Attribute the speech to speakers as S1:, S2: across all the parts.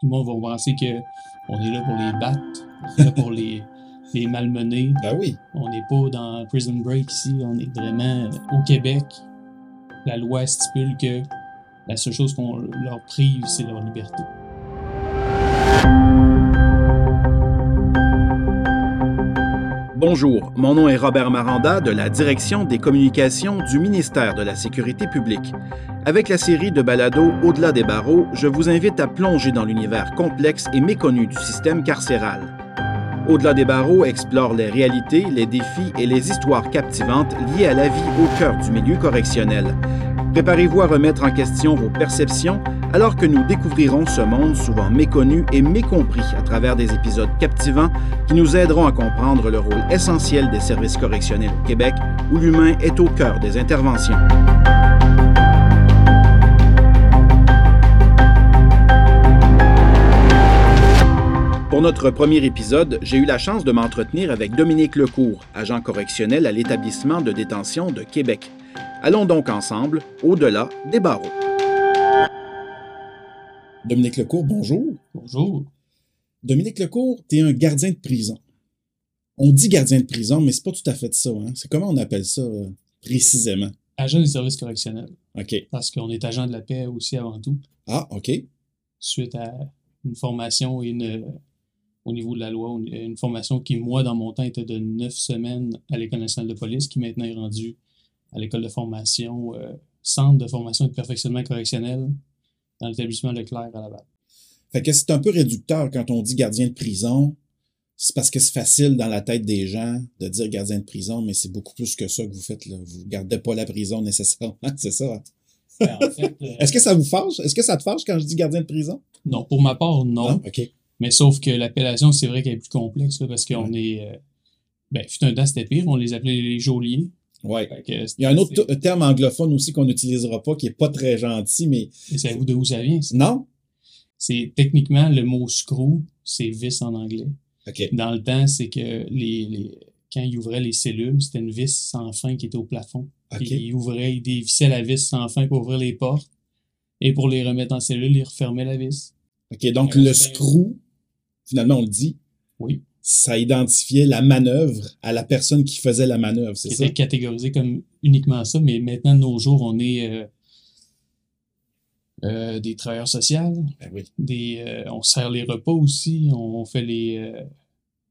S1: Tout le monde va penser que on est là pour les battre, on est là pour les, les malmener.
S2: Ben oui.
S1: On n'est pas dans Prison Break ici, on est vraiment au Québec. La loi stipule que la seule chose qu'on leur prive, c'est leur liberté.
S3: Bonjour, mon nom est Robert Maranda de la Direction des communications du ministère de la Sécurité publique. Avec la série de balados Au-delà des barreaux, je vous invite à plonger dans l'univers complexe et méconnu du système carcéral. Au-delà des barreaux explore les réalités, les défis et les histoires captivantes liées à la vie au cœur du milieu correctionnel. Préparez-vous à remettre en question vos perceptions alors que nous découvrirons ce monde souvent méconnu et mécompris à travers des épisodes captivants qui nous aideront à comprendre le rôle essentiel des services correctionnels au Québec où l'humain est au cœur des interventions. Pour notre premier épisode, j'ai eu la chance de m'entretenir avec Dominique Lecourt, agent correctionnel à l'établissement de détention de Québec. Allons donc ensemble au-delà des barreaux.
S2: Dominique Lecourt, bonjour.
S1: Bonjour.
S2: Dominique Lecourt, tu es un gardien de prison. On dit gardien de prison, mais c'est pas tout à fait ça. Hein? C'est comment on appelle ça euh, précisément?
S1: Agent des services correctionnels.
S2: OK.
S1: Parce qu'on est agent de la paix aussi avant tout,
S2: Ah, OK.
S1: suite à une formation et une, au niveau de la loi, une, une formation qui, moi, dans mon temps, était de neuf semaines à l'École nationale de police, qui maintenant est rendue à l'école de formation, euh, centre de formation et de perfectionnement correctionnel dans l'établissement Leclerc à Laval.
S2: Fait que c'est un peu réducteur quand on dit gardien de prison. C'est parce que c'est facile dans la tête des gens de dire gardien de prison, mais c'est beaucoup plus que ça que vous faites. Là. Vous gardez pas la prison nécessairement, c'est ça. hein?
S1: Ben, en fait, euh,
S2: Est-ce que ça vous fâche? Est-ce que ça te fâche quand je dis gardien de prison?
S1: non, pour ma part, non.
S2: OK.
S1: Mais sauf que l'appellation, c'est vrai qu'elle est plus complexe, là, parce qu'on est. euh, ben, fut un temps, c'était pire. On les appelait les geôliers.
S2: Ouais. Il y a un autre terme anglophone aussi qu'on n'utilisera pas, qui est pas très gentil, mais
S1: Et savez-vous de où ça vient? ça?
S2: non?
S1: C'est techniquement le mot screw, c'est vis en anglais.
S2: OK.
S1: Dans le temps, c'est que les, les- quand ils ouvraient les cellules, c'était une vis sans fin qui était au plafond.
S2: OK.
S1: Puis Ils ouvraient, ils dévissaient la vis sans fin pour ouvrir les portes. Et pour les remettre en cellule, ils refermaient la vis.
S2: OK. Donc, le screw, finalement, on le dit,
S1: Oui.
S2: Ça identifiait la manœuvre à la personne qui faisait la manœuvre, c'est ça?
S1: était catégorisé comme uniquement ça. Mais maintenant, de nos jours, on est euh, euh, des travailleurs sociaux.
S2: Ben oui.
S1: des euh, on sert les repas aussi, on fait les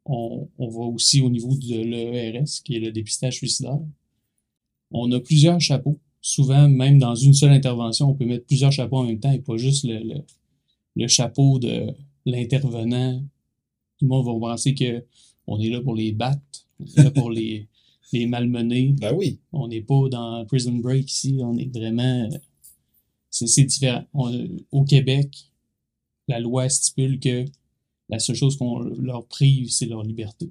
S1: on, on va aussi au niveau de l'ERS, qui est le dépistage suicidaire. On a plusieurs chapeaux. Souvent, même dans une seule intervention, on peut mettre plusieurs chapeaux en même temps et pas juste le, le, le chapeau de l'intervenant. Tout le monde va penser que on est là pour les battre, on est là pour les, les malmener.
S2: Ben oui.
S1: On n'est pas dans Prison Break ici, on est vraiment. C'est c'est différent. On- au Québec, la loi stipule que la seule chose qu'on leur prive, c'est leur liberté.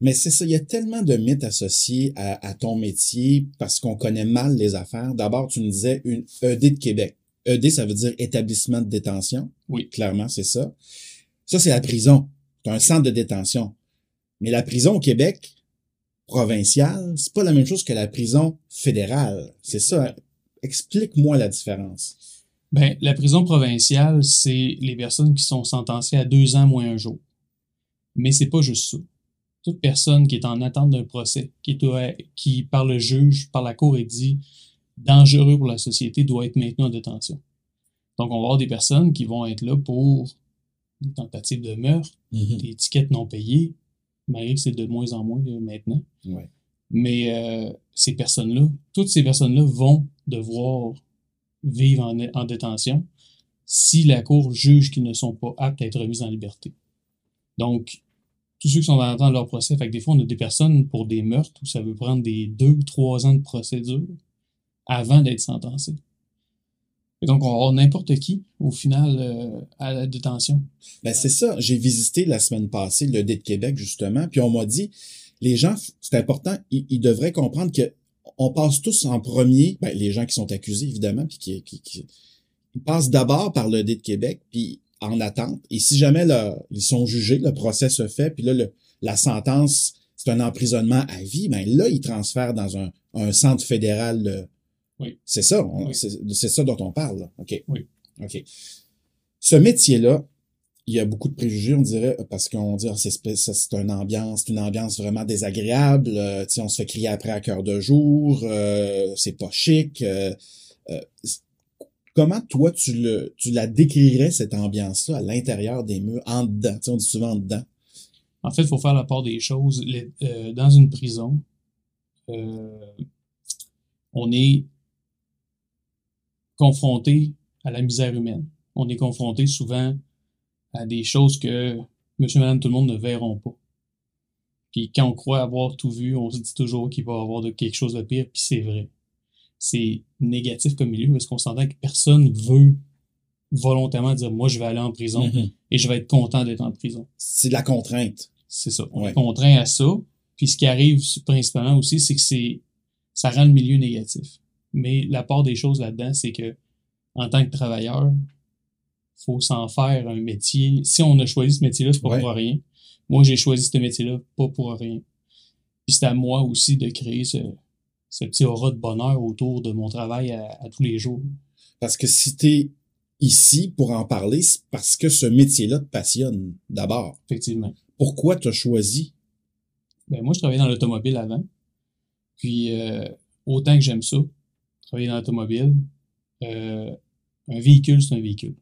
S2: Mais c'est ça, il y a tellement de mythes associés à, à ton métier parce qu'on connaît mal les affaires. D'abord, tu nous disais une ED de Québec. ED, ça veut dire établissement de détention.
S1: Oui.
S2: Clairement, c'est ça. Ça, c'est la prison. C'est un centre de détention. Mais la prison au Québec, provinciale, c'est pas la même chose que la prison fédérale. C'est ça. Explique-moi la différence.
S1: Ben, la prison provinciale, c'est les personnes qui sont sentencées à deux ans moins un jour. Mais c'est pas juste ça. Toute personne qui est en attente d'un procès, qui, est, qui par le juge, par la cour, est dit dangereux pour la société, doit être maintenu en détention. Donc, on va avoir des personnes qui vont être là pour des tentatives de meurtre, des étiquettes non payées, malgré que c'est de moins en moins euh, maintenant.
S2: Ouais.
S1: Mais euh, ces personnes-là, toutes ces personnes-là vont devoir vivre en, en détention si la Cour juge qu'ils ne sont pas aptes à être remis en liberté. Donc, tous ceux qui sont de leur procès, fait que des fois, on a des personnes pour des meurtres où ça veut prendre des deux, trois ans de procédure avant d'être sentencé. Donc, on avoir n'importe qui, au final, euh, à la détention.
S2: Ben, c'est ça. J'ai visité la semaine passée le dé de Québec, justement, puis on m'a dit, les gens, c'est important, ils, devraient comprendre que on passe tous en premier, ben, les gens qui sont accusés, évidemment, puis qui, ils passent d'abord par le dé de Québec, puis en attente. Et si jamais ils sont jugés, le procès se fait, puis là, la sentence, c'est un emprisonnement à vie, ben là, ils transfèrent dans un centre fédéral. Euh,
S1: Oui.
S2: C'est ça,
S1: Oui.
S2: c'est c'est ça dont on parle. là. OK.
S1: Oui.
S2: OK. Ce métier-là, il y a beaucoup de préjugés, on dirait, parce qu'on dit, ah, c'est, c'est une ambiance, une ambiance vraiment désagréable, euh, on se fait crier après à cœur de jour, euh, c'est pas chic. Euh, euh, comment toi, tu, le, tu la décrirais, cette ambiance-là, à l'intérieur des murs, en dedans? on dit souvent en dedans.
S1: En fait, il faut faire la part des choses. dans une prison, on est confronté à la misère humaine. On est confronté souvent à des choses que monsieur, madame, tout le monde ne verront pas. Puis quand on croit avoir tout vu, on se dit toujours qu'il va y avoir de quelque chose de pire, puis c'est vrai. C'est négatif comme milieu parce qu'on s'entend que personne veut volontairement dire moi je vais aller en prison
S2: Mhm.
S1: et je vais être content d'être en prison.
S2: C'est de la contrainte.
S1: C'est ça. On
S2: Ouais.
S1: est contraint à ça. Puis ce qui arrive principalement aussi, c'est que c'est ça rend le milieu négatif. Mais la part des choses là-dedans, c'est que en tant que travailleur, faut s'en faire un métier. Si on a choisi ce métier-là, c'est pas
S2: Ouais.
S1: pour rien. Moi, j'ai choisi ce métier-là pas pour rien. Puis c'est à moi aussi de créer ce, ce petit aura de bonheur autour de mon travail à, à tous les jours.
S2: Parce que si t'es ici pour en parler, c'est parce que ce métier-là te passionne, d'abord.
S1: Effectivement.
S2: Pourquoi t'as choisi?
S1: Ben, moi, je travaillais dans l'automobile avant. Puis, euh, autant que j'aime ça, travailler dans l'automobile, euh, un véhicule, c'est un véhicule.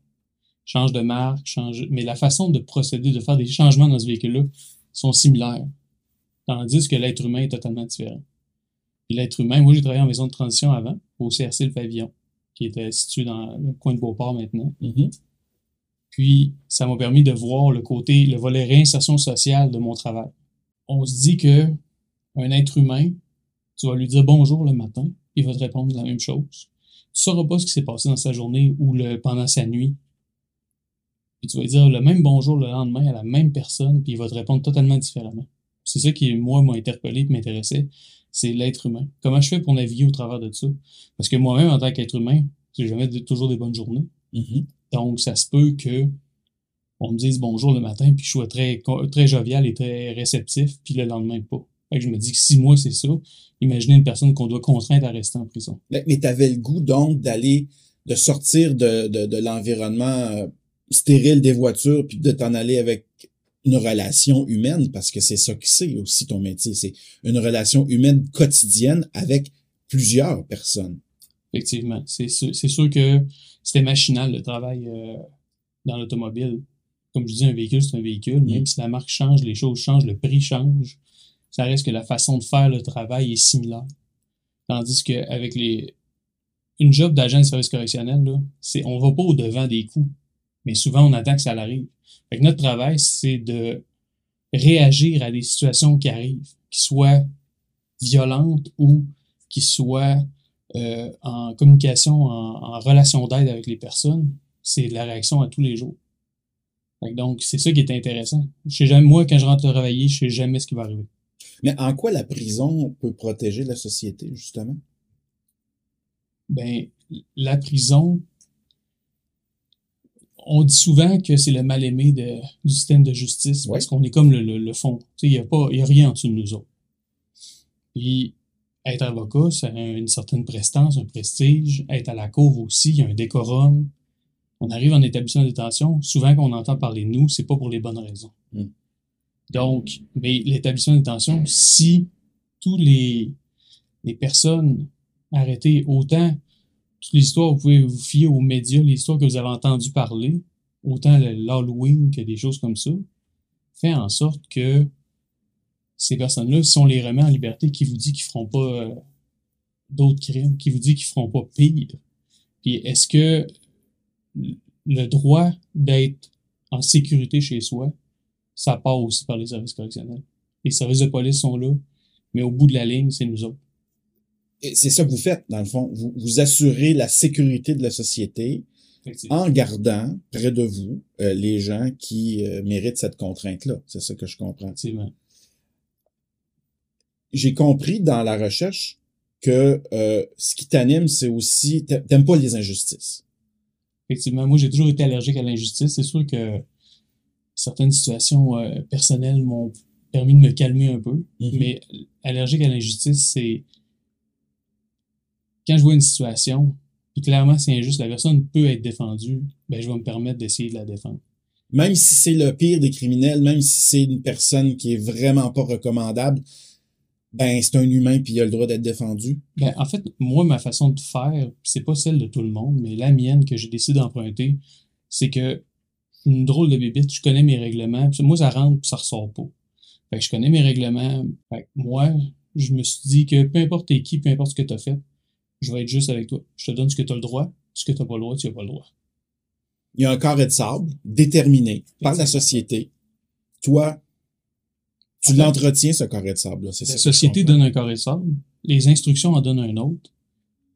S1: Change de marque, change, mais la façon de procéder, de faire des changements dans ce véhicule-là sont similaires. Tandis que l'être humain est totalement différent. L'être humain, moi, j'ai travaillé en maison de transition avant, au CRC Le Pavillon, qui était situé dans le coin de Beauport maintenant.
S2: Mhm.
S1: Puis, ça m'a permis de voir le côté, le volet réinsertion sociale de mon travail. On se dit que un être humain, tu vas lui dire bonjour le matin, il va te répondre la même chose. Tu sauras pas ce qui s'est passé dans sa journée ou le, pendant sa nuit. Puis tu vas lui dire le même bonjour le lendemain à la même personne, puis il va te répondre totalement différemment. C'est ça qui, moi, m'a interpellé et m'intéressait, c'est l'être humain. Comment je fais pour naviguer au travers de ça? Parce que moi-même, en tant qu'être humain, j'ai jamais de- toujours des bonnes journées.
S2: Mhm.
S1: Donc, ça se peut que on me dise bonjour le matin, puis je sois très jovial et très réceptif, puis le lendemain pas. Fait que je me dis que si moi c'est ça, imaginez une personne qu'on doit contraindre à rester en prison.
S2: Mais, mais t'avais le goût, donc, d'aller, de sortir de, de, de l'environnement euh, stérile des voitures, puis de t'en aller avec une relation humaine, parce que c'est ça que c'est aussi ton métier. C'est une relation humaine quotidienne avec plusieurs personnes.
S1: Effectivement. C'est sûr, sûr que c'était machinal le travail euh, dans l'automobile. Comme je dis, un véhicule, c'est un véhicule. Même si la marque change, les choses changent, le prix change, ça reste que la façon de faire le travail est similaire. Tandis qu'avec les une job d'agent de service correctionnel, là, c'est on va pas au devant des coups. Mais souvent, on attend que ça arrive. Fait que notre travail, c'est de réagir à des situations qui arrivent, qui soient violentes ou qui soient euh, en communication, en, relation d'aide avec les personnes, c'est de la réaction à tous les jours. Donc, c'est ça qui est intéressant. Je sais jamais, moi, quand je rentre travailler, je sais jamais ce qui va arriver.
S2: Mais en quoi la prison peut protéger la société, justement?
S1: Ben, la prison, on dit souvent que c'est le mal-aimé de- du système de justice parce qu'on est comme le, le, le fond. Il n'y a, pas- il y a rien en dessous de nous autres. Puis, être avocat, ça a une certaine prestance, un prestige. Être à la cour aussi, il y a un décorum. On arrive en établissement de détention, souvent qu'on entend parler de nous, c'est pas pour les bonnes raisons.
S2: Mm.
S1: Donc, mais l'établissement de si tous les, les personnes arrêtées, autant toutes les histoires, vous pouvez vous fier aux médias, les histoires que vous avez entendues parler, autant l'Halloween que des choses comme ça, fait en sorte que ces personnes-là, si on les remet en liberté, qui vous dit qu'ils feront pas euh, d'autres crimes, qui vous dit qu'ils feront pas pire? Puis est-ce que le droit d'être en sécurité chez soi, ça part aussi par les services correctionnels. Les services de police sont là, mais au bout de la ligne, c'est nous autres.
S2: C'est ça que vous faites, dans le fond. Vous, vous assurez la sécurité de la société en gardant près de vous euh, les gens qui euh, méritent cette contrainte-là. C'est ça que je comprends.
S1: Effectivement.
S2: J'ai compris dans la recherche que euh, ce qui t'anime, c'est aussi... t'a- T'aimes pas les injustices.
S1: Effectivement, moi j'ai toujours été allergique à l'injustice. C'est sûr que certaines situations euh, personnelles m'ont permis de me calmer un peu,
S2: Mhm.
S1: mais allergique à l'injustice, c'est quand je vois une situation, puis clairement c'est injuste, la personne peut être défendue, ben je vais me permettre d'essayer de la défendre.
S2: Même si c'est le pire des criminels, même si c'est une personne qui est vraiment pas recommandable, ben c'est un humain puis il a le droit d'être défendu.
S1: Ben, en fait, moi, ma façon de faire, c'est pas celle de tout le monde, mais la mienne que j'ai décidé d'emprunter, c'est que une drôle de bébite, je connais mes règlements, puis moi, ça rentre puis ça ressort pas. Fait que je connais mes règlements. Fait que moi, je me suis dit que peu importe t'es qui, peu importe ce que tu as fait, je vais être juste avec toi. Je te donne ce que tu as le droit, ce que tu pas le droit, tu n'as pas le droit.
S2: Il y a un carré de sable déterminé par la société. Toi, tu l'entretiens, ce carré de sable.
S1: La société donne un carré de sable, les instructions en donnent un autre,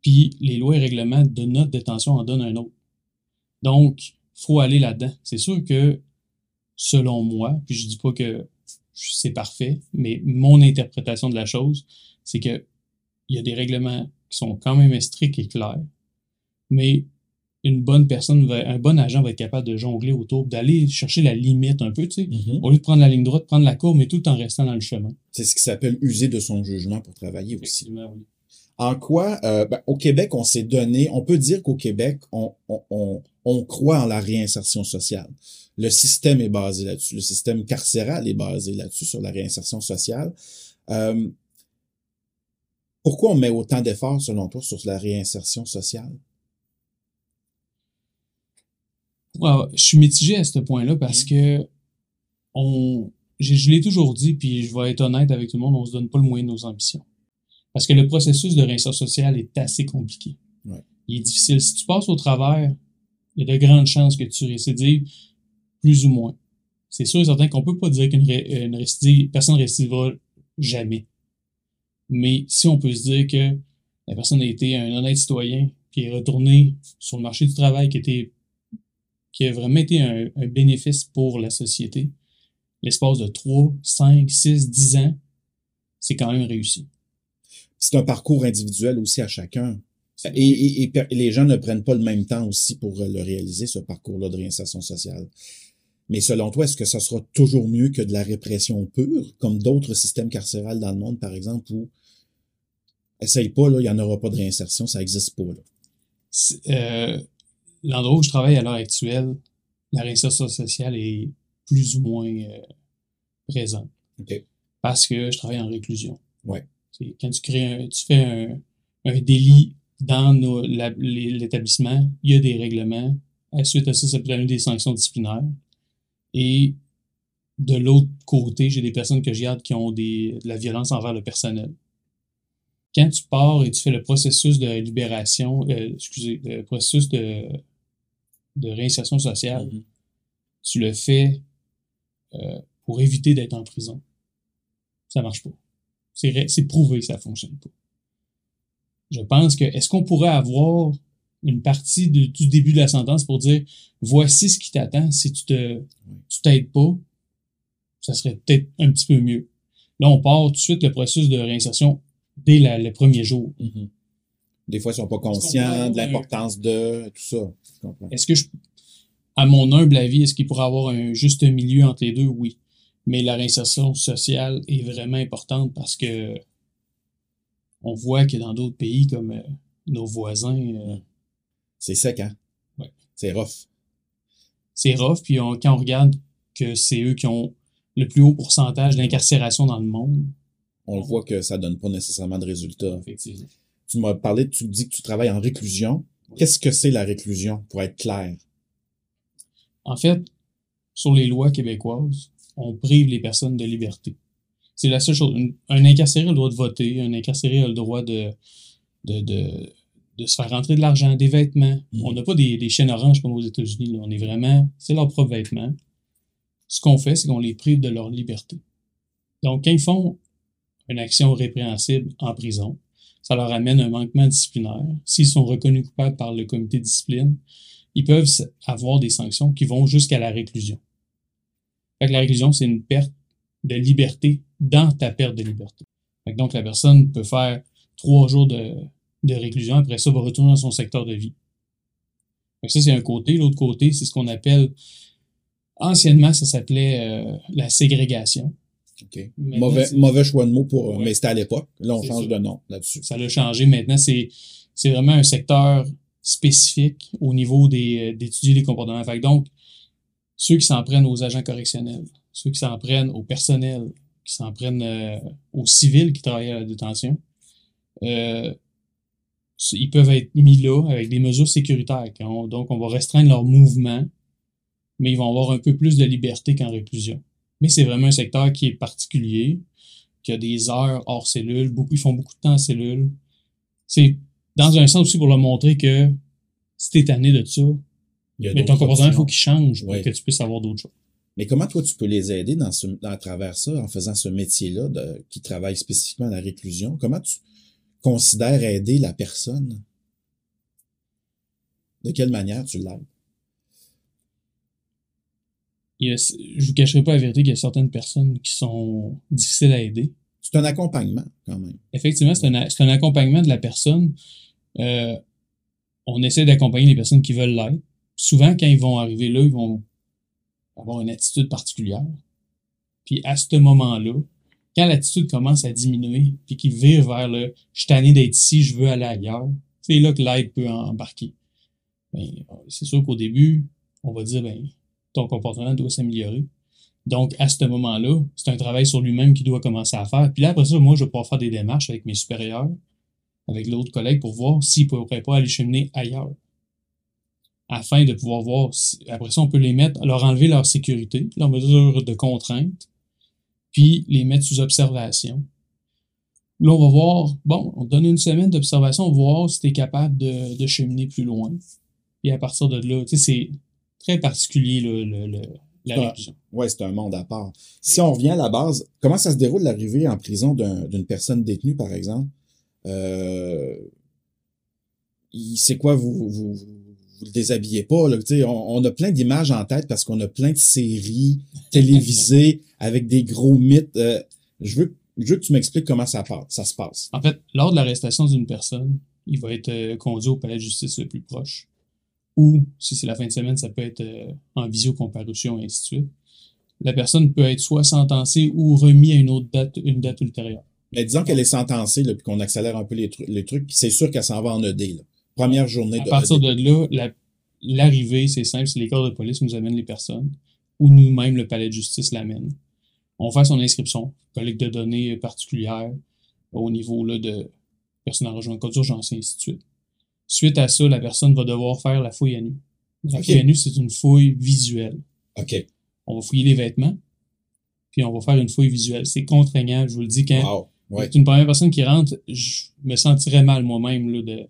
S1: puis les lois et règlements de notre détention en donnent un autre. Donc, faut aller là-dedans. C'est sûr que, selon moi, puis je dis pas que c'est parfait, mais mon interprétation de la chose, c'est que il y a des règlements qui sont quand même stricts et clairs, mais une bonne personne, un bon agent va être capable de jongler autour, d'aller chercher la limite un peu, tu sais, mm-hmm. au lieu de prendre la ligne droite, prendre la courbe, mais tout en restant dans le chemin.
S2: C'est ce qui s'appelle user de son jugement pour travailler aussi. En quoi, euh, ben, au Québec, on s'est donné, on peut dire qu'au Québec, on, on, on croit en la réinsertion sociale. Le système est basé là-dessus. Le système carcéral est basé là-dessus, sur la réinsertion sociale. Euh, pourquoi on met autant d'efforts, selon toi, sur la réinsertion sociale?
S1: je suis mitigé à ce point-là parce mmh. que on, je, l'ai toujours dit, puis je vais être honnête avec tout le monde, on se donne pas le moyen de nos ambitions. Parce que le processus de réinsertion sociale est assez compliqué. Il est difficile. Si tu passes au travers, il y a de grandes chances que tu récidives plus ou moins. C'est sûr et certain qu'on peut pas dire qu'une une récidive, personne ne récidivera jamais. Mais si on peut se dire que la personne a été un honnête citoyen, qui est retourné sur le marché du travail, qui, était, qui a vraiment été un, bénéfice pour la société, l'espace de 3, 5, 6, 10 ans, c'est quand même réussi.
S2: C'est un parcours individuel aussi à chacun. Et, et, les gens ne prennent pas le même temps aussi pour le réaliser, ce parcours-là de réinsertion sociale. Mais selon toi, est-ce que ça sera toujours mieux que de la répression pure, comme d'autres systèmes carcérales dans le monde, par exemple, où essaye pas, là, il n'y en aura pas de réinsertion, ça n'existe pas.
S1: Euh, L'endroit où je travaille à l'heure actuelle, la réinsertion sociale est plus ou moins euh, présente. Parce que je travaille en réclusion.
S2: Ouais.
S1: Quand tu crées tu fais un, un délit dans l'établissement, il y a des règlements. Suite à ça, ça peut donner des sanctions disciplinaires. Et de l'autre côté, j'ai des personnes que je garde qui ont des, de la violence envers le personnel. Quand tu pars et tu fais le processus de libération, euh, excusez, le processus de, de réinsertion sociale, mm-hmm. tu le fais euh, pour éviter d'être en prison. Ça marche pas. C'est prouvé que ça fonctionne pas. Je pense que, est-ce qu'on pourrait avoir une partie du début de la sentence pour dire voici ce qui t'attend si tu te tu t'aides pas, ça serait peut-être un petit peu mieux. Là, on part tout de suite le processus de réinsertion dès le premier jour.
S2: Mm-hmm. Des fois, ils sont pas conscients de l'importance de tout ça.
S1: Est-ce que je, à mon humble avis, est-ce qu'il pourrait avoir un juste milieu entre les deux? Oui. Mais la réinsertion sociale est vraiment importante parce que on voit que dans d'autres pays comme euh, nos voisins, euh,
S2: c'est sec, hein?
S1: Ouais.
S2: C'est rough.
S1: C'est rough, puis quand on regarde que c'est eux qui ont le plus haut pourcentage d'incarcération dans le monde.
S2: On voit que ça donne pas nécessairement de résultats.
S1: Effectivement.
S2: Tu m'as parlé, tu dis que tu travailles en réclusion. Qu'est-ce que c'est la réclusion, pour être clair?
S1: En fait, sur les lois québécoises, on prive les personnes de liberté. C'est la seule chose. Un incarcéré a le droit de voter, un incarcéré a le droit de, de, de de se faire rentrer de l'argent, des vêtements. Mm. On n'a pas des, des, chaînes oranges comme aux États-Unis. On est vraiment, c'est leur propre vêtement. Ce qu'on fait, c'est qu'on les prive de leur liberté. Donc, quand ils font une action répréhensible en prison, ça leur amène un manquement disciplinaire. S'ils sont reconnus coupables par le comité de discipline, ils peuvent avoir des sanctions qui vont jusqu'à la réclusion. Fait que la réclusion, c'est une perte de liberté dans ta perte de liberté. donc, la personne peut faire trois jours de, de réclusion. Après ça, va retourner dans son secteur de vie. ça, c'est un côté. L'autre côté, c'est ce qu'on appelle, anciennement, ça s'appelait euh, la ségrégation.
S2: Mauvais, mauvais choix de mots pour, mais c'était à l'époque. Là, on change de nom là-dessus.
S1: Ça l'a changé. Maintenant, c'est, c'est vraiment un secteur spécifique au niveau des, euh, d'étudier les comportements. Fait donc, ceux qui s'en prennent aux agents correctionnels, ceux qui s'en prennent au personnel, qui s'en prennent euh, aux civils qui travaillent à la détention, euh, ils peuvent être mis là avec des mesures sécuritaires. donc, on va restreindre leur mouvement, mais ils vont avoir un peu plus de liberté qu'en réclusion. Mais c'est vraiment un secteur qui est particulier, qui a des heures hors cellule, beaucoup, ils font beaucoup de temps en cellule. C'est dans un sens aussi pour leur montrer que si t'es tanné de ça, mais ton comportement, il faut qu'il change pour que tu puisses avoir d'autres choses.
S2: Mais comment toi, tu peux les aider dans ce, à travers ça, en faisant ce métier-là qui travaille spécifiquement à la réclusion? Comment tu considères aider la personne? De quelle manière tu l'aides?
S1: je vous cacherai pas la vérité qu'il y a certaines personnes qui sont difficiles à aider.
S2: C'est un accompagnement, quand même.
S1: Effectivement, c'est un, un, accompagnement de la personne. Euh, on essaie d'accompagner les personnes qui veulent l'être. Souvent, quand ils vont arriver là, ils vont avoir une attitude particulière. Puis à ce moment-là, quand l'attitude commence à diminuer, puis qu'ils virent vers le « je suis tanné d'être ici, je veux aller ailleurs », c'est là que l'aide peut embarquer. Ben, c'est sûr qu'au début, on va dire ben, ton comportement doit s'améliorer. Donc, à ce moment-là, c'est un travail sur lui-même qu'il doit commencer à faire. Puis là, après ça, moi, je vais pouvoir faire des démarches avec mes supérieurs, avec l'autre collègue, pour voir s'ils ne pourraient pas aller cheminer ailleurs. Afin de pouvoir voir, si, après ça, on peut les mettre, leur enlever leur sécurité, leur mesure de contrainte, puis les mettre sous observation. Là, on va voir, bon, on donne une semaine d'observation, on va voir si tu es capable de, de cheminer plus loin. Et à partir de là, tu sais, c'est très particulier, le, le, la
S2: Oui, c'est un monde à part. Si on revient à la base, comment ça se déroule l'arrivée en prison d'une personne détenue, par exemple? Euh, c'est quoi, vous, vous, vous le déshabillez pas, là, on, on a plein d'images en tête parce qu'on a plein de séries télévisées avec des gros mythes. Euh, je, veux, je veux que tu m'expliques comment ça, passe, ça se passe.
S1: En fait, lors de l'arrestation d'une personne, il va être euh, conduit au palais de justice le plus proche ou si c'est la fin de semaine, ça peut être euh, en visiocomparution et ainsi de suite. La personne peut être soit sentencée ou remis à une autre date, une date ultérieure.
S2: Mais disons qu'elle est sentencée, puis qu'on accélère un peu les, les trucs, c'est sûr qu'elle s'en va en ED. Là. Première journée
S1: à de À partir de là, l'arrivée, c'est simple, c'est les corps de police nous amènent les personnes, ou nous-mêmes, le palais de justice l'amène. On fait son inscription, collecte de données particulières au niveau là, de personnes en rejoint code d'urgence et ainsi de suite. Suite à ça, la personne va devoir faire la fouille à nu. La fouille à nu, c'est une fouille visuelle.
S2: OK.
S1: On va fouiller les vêtements, puis on va faire une fouille visuelle. C'est contraignant, je vous le dis. Quand
S2: wow.
S1: une première personne qui rentre, je me sentirais mal moi-même de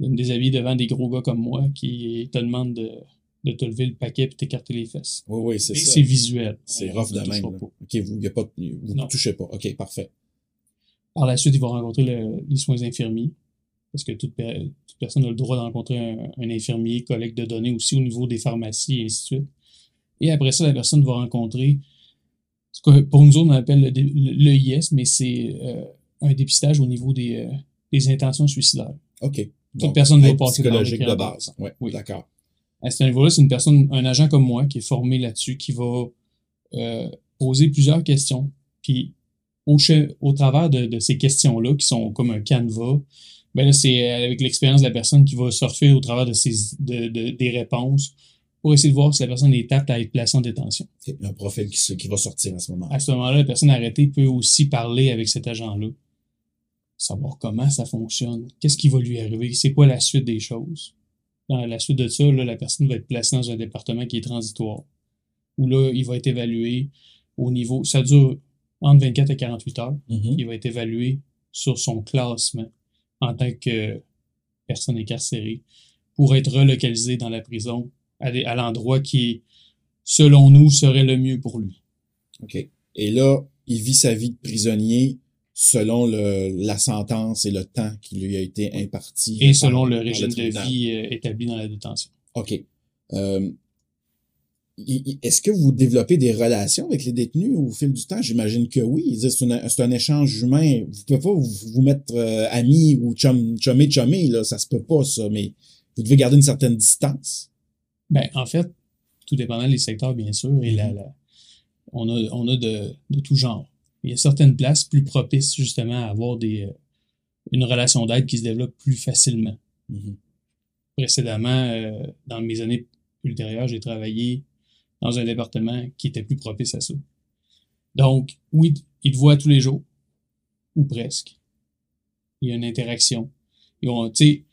S1: me déshabiller devant des gros gars comme moi qui te demandent de, de te lever le paquet et t'écarter les fesses.
S2: Oui, oui, c'est ça.
S1: C'est visuel.
S2: C'est rough de même. OK, vous ne vous, touchez pas. OK, parfait.
S1: Par la suite, il va rencontrer les soins infirmiers parce que toute, personne a le droit de rencontrer un, infirmier, collègue de données aussi au niveau des pharmacies et ainsi de suite. Et après ça, la personne va rencontrer ce que pour nous autres on appelle l'EIS, mais c'est euh, un dépistage au niveau des, euh, des intentions suicidaires.
S2: OK.
S1: Toute personne doit passer
S2: psychologique de base. Ouais, oui, d'accord.
S1: À ce niveau-là, c'est une personne, un agent comme moi qui est formé là-dessus, qui va euh, poser plusieurs questions. Puis au, au travers de, de ces questions-là, qui sont comme un canevas, ben là, c'est euh, avec l'expérience de la personne qui va surfer au travers de, ses, de, de, des réponses pour essayer de voir si la personne est apte à être placée en détention.
S2: C'est un profil qui, qui va sortir à ce moment-là.
S1: À ce moment-là, la personne arrêtée peut aussi parler avec cet agent-là, savoir comment ça fonctionne, qu'est-ce qui va lui arriver, c'est quoi la suite des choses. Dans la suite de ça, là, la personne va être placée dans un département qui est transitoire, où là, il va être évalué au niveau, ça dure entre 24 et 48 heures,
S2: mm-hmm.
S1: il va être évalué sur son classement en tant que personne incarcérée pour être relocalisé dans la prison à, à l'endroit qui, selon nous, serait le mieux pour lui.
S2: OK. Et là, il vit sa vie de prisonnier selon le, la sentence et le temps qui lui a été imparti.
S1: Et selon le régime de vie euh, établi dans la détention.
S2: OK. Euh, est-ce que vous développez des relations avec les détenus au fil du temps? J'imagine que oui. C'est un, échange humain. Vous pouvez pas vous, mettre euh, amis ou chum, chumé, chumé, là. Ça se peut pas, ça. Mais vous devez garder une certaine distance.
S1: Ben, en fait, tout dépendant des secteurs, bien sûr, et la, mm-hmm. on a, on a de, de tout genre. Il y a certaines places plus propices, justement, à avoir des, euh, une relation d'aide qui se développe plus facilement.
S2: Mm-hmm.
S1: Précédemment, euh, dans mes années ultérieures, j'ai travaillé dans un département qui était plus propice à ça. Donc, oui, ils te voient tous les jours, ou presque. Il y a une interaction. Et on, tu sais,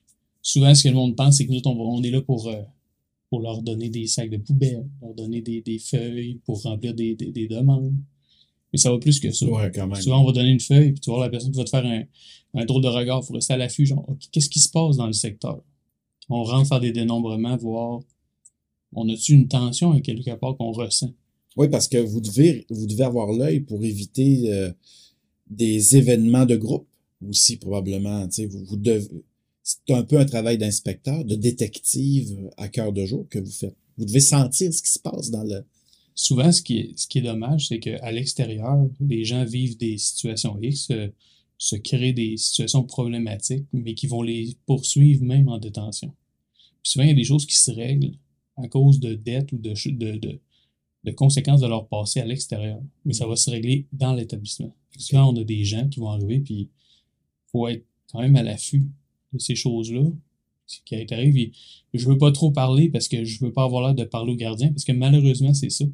S1: souvent, ce que le monde pense, c'est que nous, on est là pour, euh, pour leur donner des sacs de poubelle, leur donner des, des feuilles pour remplir des, des, des demandes. Mais ça va plus que ça.
S2: Ouais, quand même.
S1: Souvent, on va donner une feuille, puis tu vas voir la personne qui va te faire un, un drôle de regard. Il faut rester à l'affût, genre, qu'est-ce qui se passe dans le secteur? On rentre faire des dénombrements, voir, on a-tu une tension à quelque part qu'on ressent?
S2: Oui, parce que vous devez, vous devez avoir l'œil pour éviter euh, des événements de groupe aussi, probablement. Vous, vous devez, c'est un peu un travail d'inspecteur, de détective à cœur de jour que vous faites. Vous devez sentir ce qui se passe dans le.
S1: Souvent, ce qui est, ce qui est dommage, c'est qu'à l'extérieur, les gens vivent des situations X, se, se créent des situations problématiques, mais qui vont les poursuivre même en détention. Puis souvent, il y a des choses qui se règlent à cause de dettes ou de, ch- de, de, de conséquences de leur passé à l'extérieur. Mais ça va se régler dans l'établissement. Souvent, on a des gens qui vont arriver, puis faut être quand même à l'affût de ces choses-là ce qui arrive. Et je veux pas trop parler parce que je veux pas avoir l'air de parler au gardien, parce que malheureusement, c'est ça.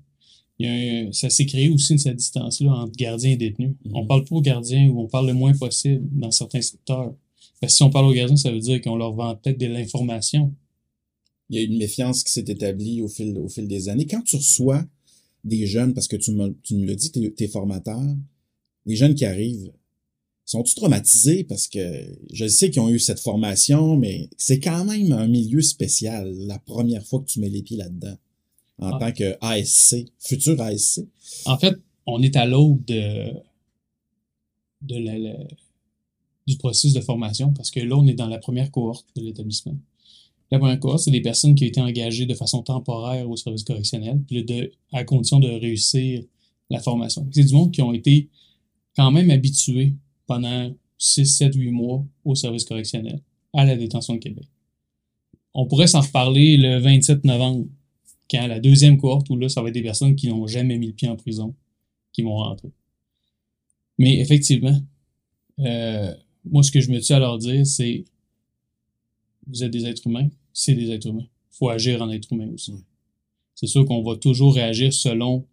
S1: Il y a un- ça s'est créé aussi cette distance-là entre gardien et détenu.
S2: Mhm.
S1: On parle pas aux gardiens ou on parle le moins possible dans certains secteurs. Parce que si on parle aux gardiens, ça veut dire qu'on leur vend peut-être de l'information.
S2: Il y a une méfiance qui s'est établie au fil, au fil des années. Quand tu reçois des jeunes, parce que tu me, tu me l'as dit, t'es, t'es formateur, les jeunes qui arrivent, sont-ils traumatisés? Parce que je sais qu'ils ont eu cette formation, mais c'est quand même un milieu spécial, la première fois que tu mets les pieds là-dedans, en
S1: Ah.
S2: tant que ASC, futur ASC.
S1: En fait, on est à l'aube de, de la- la- du processus de formation parce que là, on est dans la première cohorte de l'établissement. La première cohorte, c'est des personnes qui ont été engagées de façon temporaire au service correctionnel, puis de, à condition de réussir la formation. C'est du monde qui ont été quand même habitués pendant 6, 7, 8 mois au service correctionnel, à la détention de Québec. On pourrait s'en reparler le 27 novembre, quand la deuxième cohorte, où là, ça va être des personnes qui n'ont jamais mis le pied en prison, qui vont rentrer. Mais effectivement, euh, moi, ce que je me tue à leur dire, c'est vous êtes des êtres humains, c'est des êtres humains. Il faut agir en être humain aussi. C'est sûr qu'on va toujours réagir selon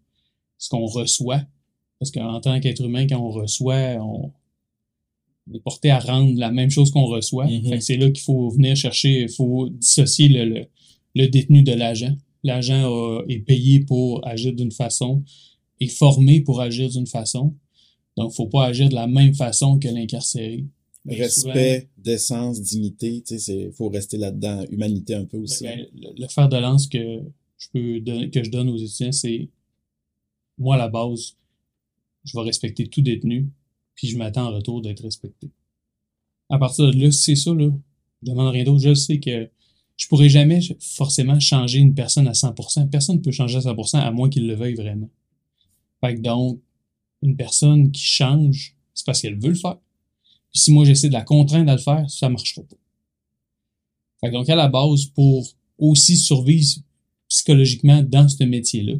S1: ce qu'on reçoit. Parce qu'en tant qu'être humain, quand on reçoit, on, est porté à rendre la même chose qu'on reçoit.
S2: Mhm.
S1: Que c'est là qu'il faut venir chercher, il faut dissocier le, le, le détenu de l'agent. L'agent est payé pour agir d'une façon, est formé pour agir d'une façon. Donc, faut pas agir de la même façon que l'incarcéré. Ben,
S2: Respect, décence, dignité, tu sais, faut rester là-dedans, humanité un peu aussi.
S1: Ben, le, le fer de lance que je peux donner, que je donne aux étudiants, c'est moi à la base, je vais respecter tout détenu, puis je m'attends en retour d'être respecté. À partir de là, c'est ça, là. Je demande rien d'autre. Je sais que je pourrais jamais forcément changer une personne à 100%. Personne ne peut changer à 100% à moins qu'il le veuille vraiment. Fait que donc, une personne qui change, c'est parce qu'elle veut le faire. Si moi j'essaie de la contraindre à le faire, ça marchera pas. Fait que donc, à la base, pour aussi survivre psychologiquement dans ce métier-là,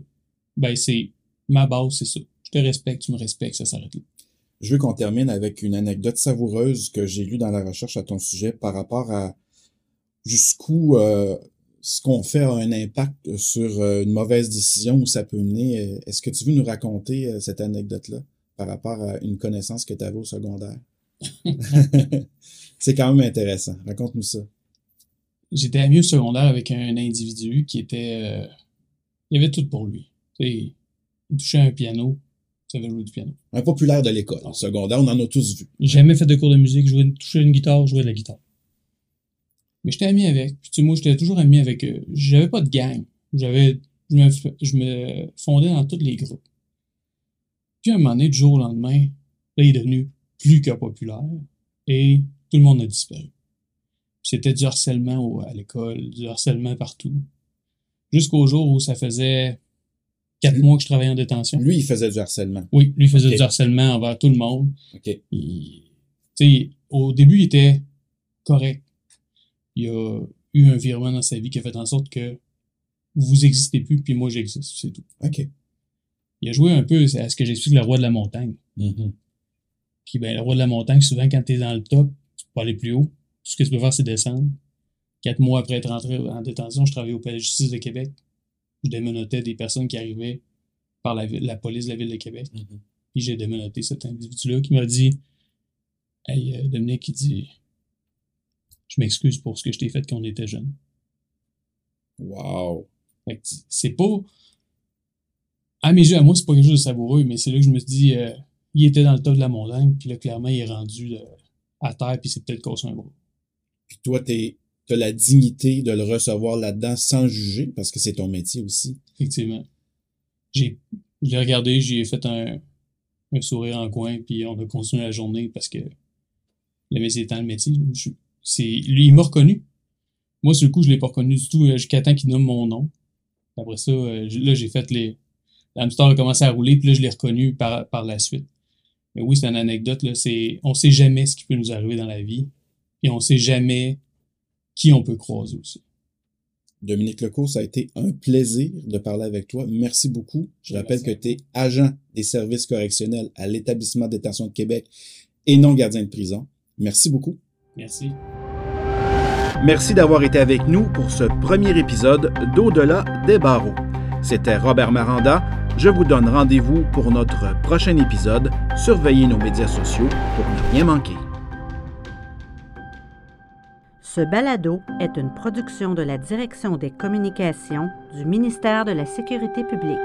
S1: ben, c'est ma base, c'est ça. Je te respecte, tu me respectes, ça s'arrête là.
S2: Je veux qu'on termine avec une anecdote savoureuse que j'ai lue dans la recherche à ton sujet par rapport à jusqu'où euh, ce qu'on fait a un impact sur euh, une mauvaise décision où ça peut mener. Est-ce que tu veux nous raconter euh, cette anecdote-là par rapport à une connaissance que tu avais au secondaire? C'est quand même intéressant. Raconte-nous ça.
S1: J'étais ami au secondaire avec un individu qui était. euh, il avait tout pour lui. Il touchait un piano, il savait jouer du piano.
S2: Un populaire de l'école. Au secondaire, on en a tous vu.
S1: J'ai jamais fait de cours de musique, jouais, touchais une guitare, jouais de la guitare. Mais j'étais ami avec. Puis tu sais, moi, j'étais toujours ami avec eux. J'avais pas de gang. J'avais, je me, f- je me fondais dans tous les groupes. Puis à un moment donné, du jour au lendemain, là, il est devenu plus que populaire. Et tout le monde a disparu. C'était du harcèlement au- à l'école, du harcèlement partout. Jusqu'au jour où ça faisait quatre mois que je travaillais en détention.
S2: Lui, il faisait du harcèlement.
S1: Oui, lui faisait du harcèlement envers tout le monde.
S2: OK.
S1: Il- tu sais, au début, il était correct. Il a eu un virement dans sa vie qui a fait en sorte que vous existez plus, puis moi j'existe, c'est tout.
S2: OK.
S1: Il a joué un peu à ce que j'explique le roi de la montagne.
S2: Mhm.
S1: Puis ben, le roi de la montagne, souvent quand tu es dans le top, tu peux pas aller plus haut. Tout ce que tu peux faire, c'est descendre. Quatre mois après être rentré en détention, je travaillais au palais de justice de Québec. je démenotais des personnes qui arrivaient par la, police de la ville de Québec.
S2: Mhm.
S1: Puis j'ai démenoté cet individu-là qui m'a dit Hey, euh, Dominique, il dit Je m'excuse pour ce que je t'ai fait quand on était jeune.
S2: Wow.
S1: C'est pas. À mes yeux, à moi, c'est pas quelque chose de savoureux, mais c'est là que je me suis dit euh, il était dans le top de la montagne, puis là, clairement, il est rendu euh, à terre, puis c'est peut-être cassé un bras.
S2: Puis toi, t'es, t'as la dignité de le recevoir là-dedans sans juger, parce que c'est ton métier aussi.
S1: Effectivement. J'ai je l'ai regardé, j'ai fait un, un sourire en coin, puis on a continué la journée parce que le métier étant le métier, je- c'est, lui, il m'a reconnu. Moi, sur le coup, je l'ai pas reconnu du tout euh, jusqu'à temps qu'il nomme mon nom. Après ça, euh, là, j'ai fait les. L'hamster a commencé à rouler, puis là, je l'ai reconnu par, par la suite. Mais oui, c'est une anecdote, là. C'est, on sait jamais ce qui peut nous arriver dans la vie, et on sait jamais qui on peut croiser aussi.
S2: Dominique Lecourt, ça a été un plaisir de parler avec toi. Merci beaucoup. Je rappelle que tu es agent des services correctionnels à l'établissement de détention de Québec et non gardien de prison. Merci beaucoup.
S1: Merci.
S3: Merci d'avoir été avec nous pour ce premier épisode d'Au-delà des barreaux. C'était Robert Maranda. Je vous donne rendez-vous pour notre prochain épisode. Surveillez nos médias sociaux pour ne rien manquer.
S4: Ce balado est une production de la Direction des communications du ministère de la Sécurité publique.